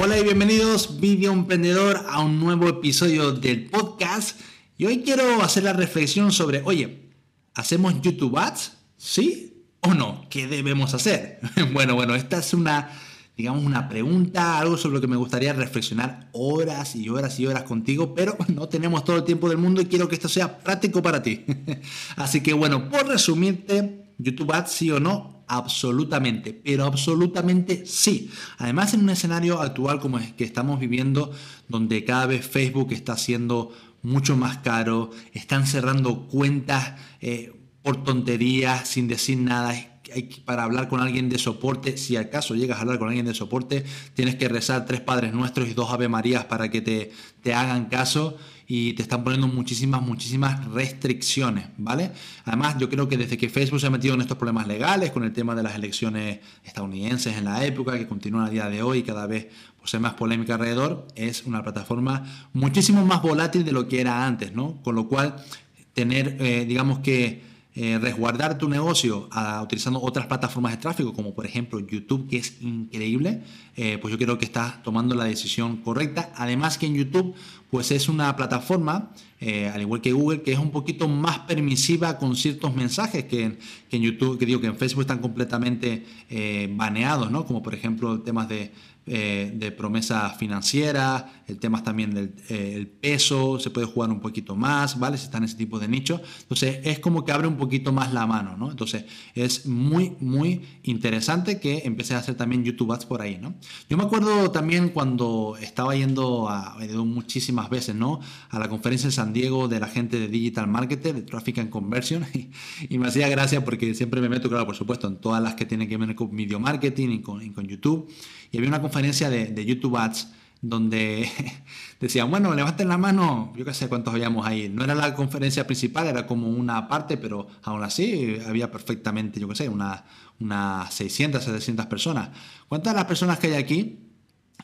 Hola y bienvenidos Video Emprendedor a un nuevo episodio del podcast. Y hoy quiero hacer la reflexión sobre, oye, ¿hacemos YouTube Ads? ¿Sí o no? ¿Qué debemos hacer? bueno, bueno, esta es una, digamos, una pregunta, algo sobre lo que me gustaría reflexionar horas y horas y horas contigo, pero no tenemos todo el tiempo del mundo y quiero que esto sea práctico para ti. Así que bueno, por resumirte, YouTube Ads sí o no, Absolutamente, pero absolutamente sí. Además, en un escenario actual como es que estamos viviendo, donde cada vez Facebook está siendo mucho más caro, están cerrando cuentas eh, por tonterías, sin decir nada, para hablar con alguien de soporte, si acaso llegas a hablar con alguien de soporte, tienes que rezar tres Padres Nuestros y dos Ave Marías para que te, te hagan caso y te están poniendo muchísimas, muchísimas restricciones, ¿vale? Además, yo creo que desde que Facebook se ha metido en estos problemas legales con el tema de las elecciones estadounidenses en la época, que continúan a día de hoy y cada vez pues, hay más polémica alrededor, es una plataforma muchísimo más volátil de lo que era antes, ¿no? Con lo cual, tener, eh, digamos que eh, resguardar tu negocio ah, utilizando otras plataformas de tráfico, como por ejemplo YouTube, que es increíble, eh, pues yo creo que estás tomando la decisión correcta. Además que en YouTube, pues es una plataforma, eh, al igual que Google, que es un poquito más permisiva con ciertos mensajes que en, YouTube, que digo que en Facebook están completamente baneados, ¿no? Como por ejemplo temas de eh, de promesa financiera, el tema también del eh, peso, se puede jugar un poquito más, ¿vale? Si está en ese tipo de nicho. Entonces es como que abre un poquito más la mano, ¿no? Entonces es muy, muy interesante que empecé a hacer también YouTube Ads por ahí, ¿no? Yo me acuerdo también cuando estaba yendo a, muchísimas veces, ¿no? A la conferencia en San Diego de la gente de Digital Marketing, de Traffic and Conversion, y, me hacía gracia porque siempre me meto, claro, por supuesto, en todas las que tienen que ver con video marketing y con, y con YouTube. Y había una conferencia de, YouTube Ads donde decían, bueno, levanten la mano, yo qué sé cuántos habíamos ahí. No era la conferencia principal, era como una parte, pero aún así había perfectamente, yo qué sé, unas una 600, 700 personas. ¿Cuántas de las personas que hay aquí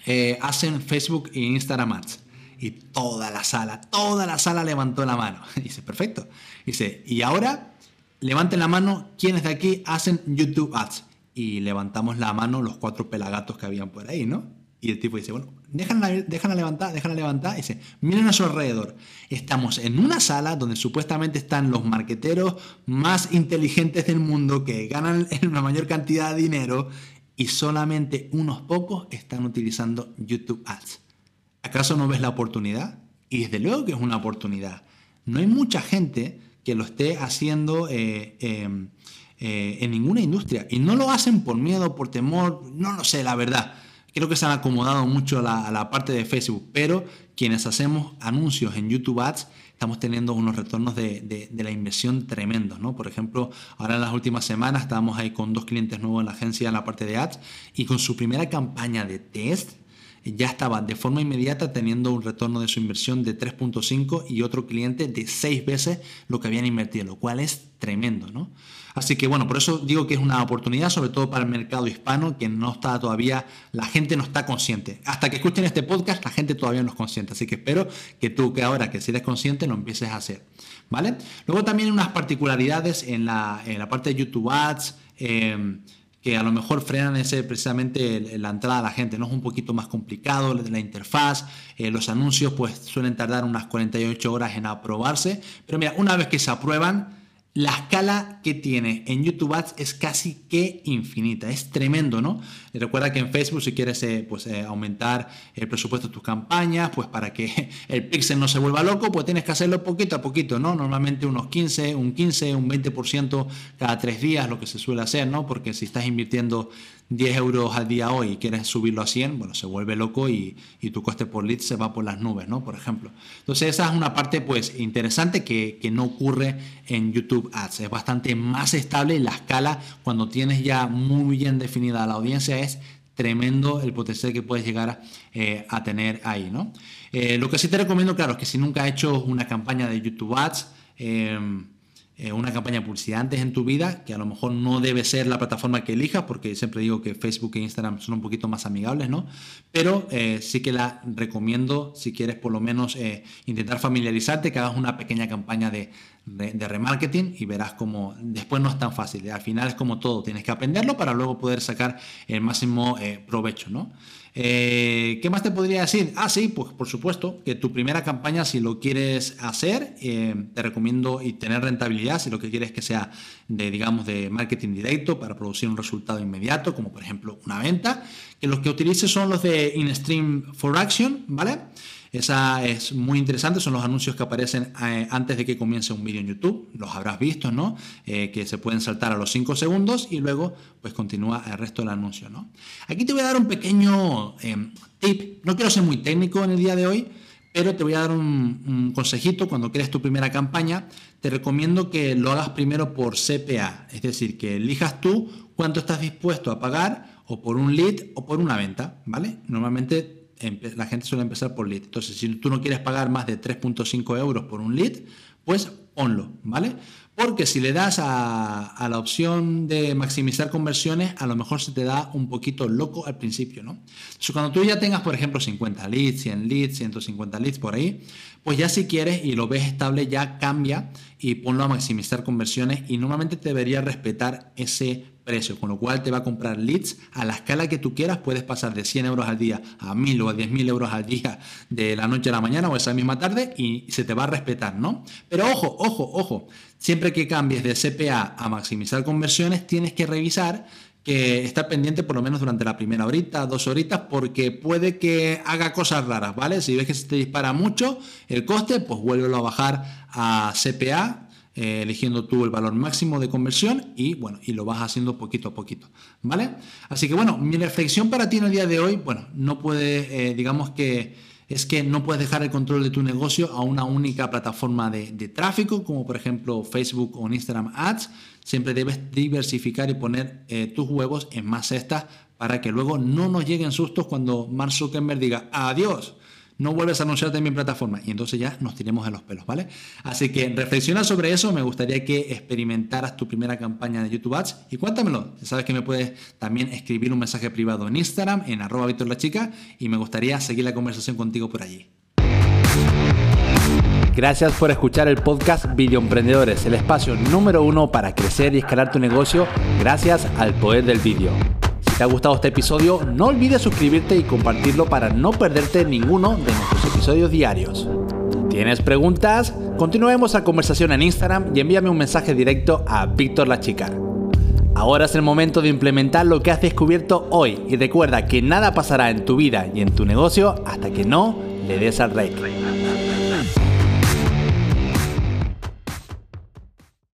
eh, hacen Facebook e Instagram Ads? Y toda la sala, toda la sala levantó la mano. Y dice, perfecto. Dice, y ahora levanten la mano quienes de aquí hacen YouTube Ads y levantamos la mano los cuatro pelagatos que habían por ahí, ¿no? Y el tipo dice, bueno, déjala, levantar, déjala levantar. Y dice, miren a su alrededor. Estamos en una sala donde supuestamente están los marqueteros más inteligentes del mundo que ganan una mayor cantidad de dinero y solamente unos pocos están utilizando YouTube Ads. ¿Acaso no ves la oportunidad? Y desde luego que es una oportunidad. No hay mucha gente que lo esté haciendo eh, em, eh, en ninguna industria. Y no lo hacen por miedo, por temor, no lo sé, la verdad. Creo que se han acomodado mucho a la, parte de Facebook, pero quienes hacemos anuncios en YouTube Ads estamos teniendo unos retornos de, la inversión tremendos, ¿no? Por ejemplo, ahora en las últimas semanas estábamos ahí con dos clientes nuevos en la agencia en la parte de Ads y con su primera campaña de test ya estaba de forma inmediata teniendo un retorno de su inversión de 3.5 y otro cliente de 6 veces lo que habían invertido, lo cual es tremendo, ¿no? Así que bueno, por eso digo que es una oportunidad, sobre todo para el mercado hispano, que no está todavía, la gente no está consciente. Hasta que escuchen este podcast, la gente todavía no es consciente. Así que espero que tú, que ahora que si eres consciente, lo empieces a hacer. ¿Vale? Luego también unas particularidades en la, en la parte de YouTube Ads. Eh, que a lo mejor frenan ese precisamente la entrada a la gente, ¿no? Es un poquito más complicado la interfaz, eh, los anuncios pues suelen tardar unas 48 horas en aprobarse, pero mira, una vez que se aprueban, la escala que tiene en YouTube Ads es casi que infinita, es tremendo, ¿no? recuerda que en Facebook si quieres eh, pues, eh, aumentar el presupuesto de tus campañas, pues para que el pixel no se vuelva loco, pues tienes que hacerlo poquito a poquito, ¿no? Normalmente unos 15, un 15, un 20% cada tres días, lo que se suele hacer, ¿no? Porque si estás invirtiendo 10 euros al día hoy y quieres subirlo a 100, bueno, se vuelve loco y, tu coste por lead se va por las nubes, ¿no? Por ejemplo. Entonces esa es una parte pues interesante que, que no ocurre en YouTube Ads. Es bastante más estable y la escala cuando tienes ya muy bien definida la audiencia es tremendo el potencial que puedes llegar eh, a tener ahí, ¿no? Eh, lo que sí te recomiendo, claro, es que si nunca has hecho una campaña de YouTube Ads, eh, eh, una campaña antes en tu vida, que a lo mejor no debe ser la plataforma que elijas, porque siempre digo que Facebook e Instagram son un poquito más amigables, ¿no? Pero eh, sí que la recomiendo si quieres por lo menos eh, intentar familiarizarte, que hagas una pequeña campaña de, de, remarketing y verás como después no es tan fácil. Al final es como todo, tienes que aprenderlo para luego poder sacar el máximo provecho, ¿no? Eh, ¿Qué más te podría decir? Ah, sí, pues por supuesto, que tu primera campaña, si lo quieres hacer, eh, te recomiendo y tener rentabilidad, si lo que quieres que sea de, digamos, de marketing directo para producir un resultado inmediato, como por ejemplo una venta, que los que utilices son los de InStream for Action, ¿vale? Esa es muy interesante, son los anuncios que aparecen eh, antes de que comience un vídeo en YouTube, los habrás visto, ¿no? Eh, que se pueden saltar a los 5 segundos y luego pues continúa el resto del anuncio, ¿no? Aquí te voy a dar un pequeño eh, tip, no quiero ser muy técnico en el día de hoy, pero te voy a dar un, un, consejito cuando crees tu primera campaña. Te recomiendo que lo hagas primero por CPA, es decir, que elijas tú cuánto estás dispuesto a pagar o por un lead o por una venta, ¿vale? Normalmente la gente suele empezar por lead. Entonces, si tú no quieres pagar más de 3.5 euros por un lead, pues ponlo, ¿vale? Porque si le das a, la opción de maximizar conversiones, a lo mejor se te da un poquito loco al principio, ¿no? Entonces, cuando tú ya tengas, por ejemplo, 50 leads, 100 leads, 150 leads por ahí, pues ya si quieres y lo ves estable, ya cambia y ponlo a maximizar conversiones y normalmente te debería respetar ese precio, con lo cual te va a comprar leads a la escala que tú quieras, puedes pasar de 100 euros al día a 1000 o a 10.000 euros al día de la noche a la mañana o esa misma tarde y se te va a respetar, ¿no? Pero ojo, ojo, ojo, siempre que cambies de CPA a maximizar conversiones, tienes que revisar que está pendiente por lo menos durante la primera horita, dos horitas, porque puede que haga cosas raras, ¿vale? Si ves que se te dispara mucho el coste, pues vuélvelo a bajar a CPA, eh, eligiendo tú el valor máximo de conversión y bueno, y lo vas haciendo poquito a poquito, ¿vale? Así que bueno, mi reflexión para ti en el día de hoy, bueno, no puede, eh, digamos que es que no puedes dejar el control de tu negocio a una única plataforma de, tráfico, como por ejemplo Facebook o Instagram Ads. Siempre debes diversificar y poner eh, tus huevos en más cestas para que luego no nos lleguen sustos cuando Mark Zuckerberg diga adiós no vuelves a anunciarte en mi plataforma y entonces ya nos tiremos de los pelos, ¿vale? Así que reflexiona sobre eso, me gustaría que experimentaras tu primera campaña de YouTube Ads y cuéntamelo. Sabes que me puedes también escribir un mensaje privado en Instagram, en arroba Víctor la chica y me gustaría seguir la conversación contigo por allí. Gracias por escuchar el podcast Video Emprendedores, el espacio número uno para crecer y escalar tu negocio gracias al poder del vídeo te ha gustado este episodio, no olvides suscribirte y compartirlo para no perderte ninguno de nuestros episodios diarios. ¿Tienes preguntas? Continuemos la conversación en Instagram y envíame un mensaje directo a Víctor la Chica. Ahora es el momento de implementar lo que has descubierto hoy y recuerda que nada pasará en tu vida y en tu negocio hasta que no le des al rey.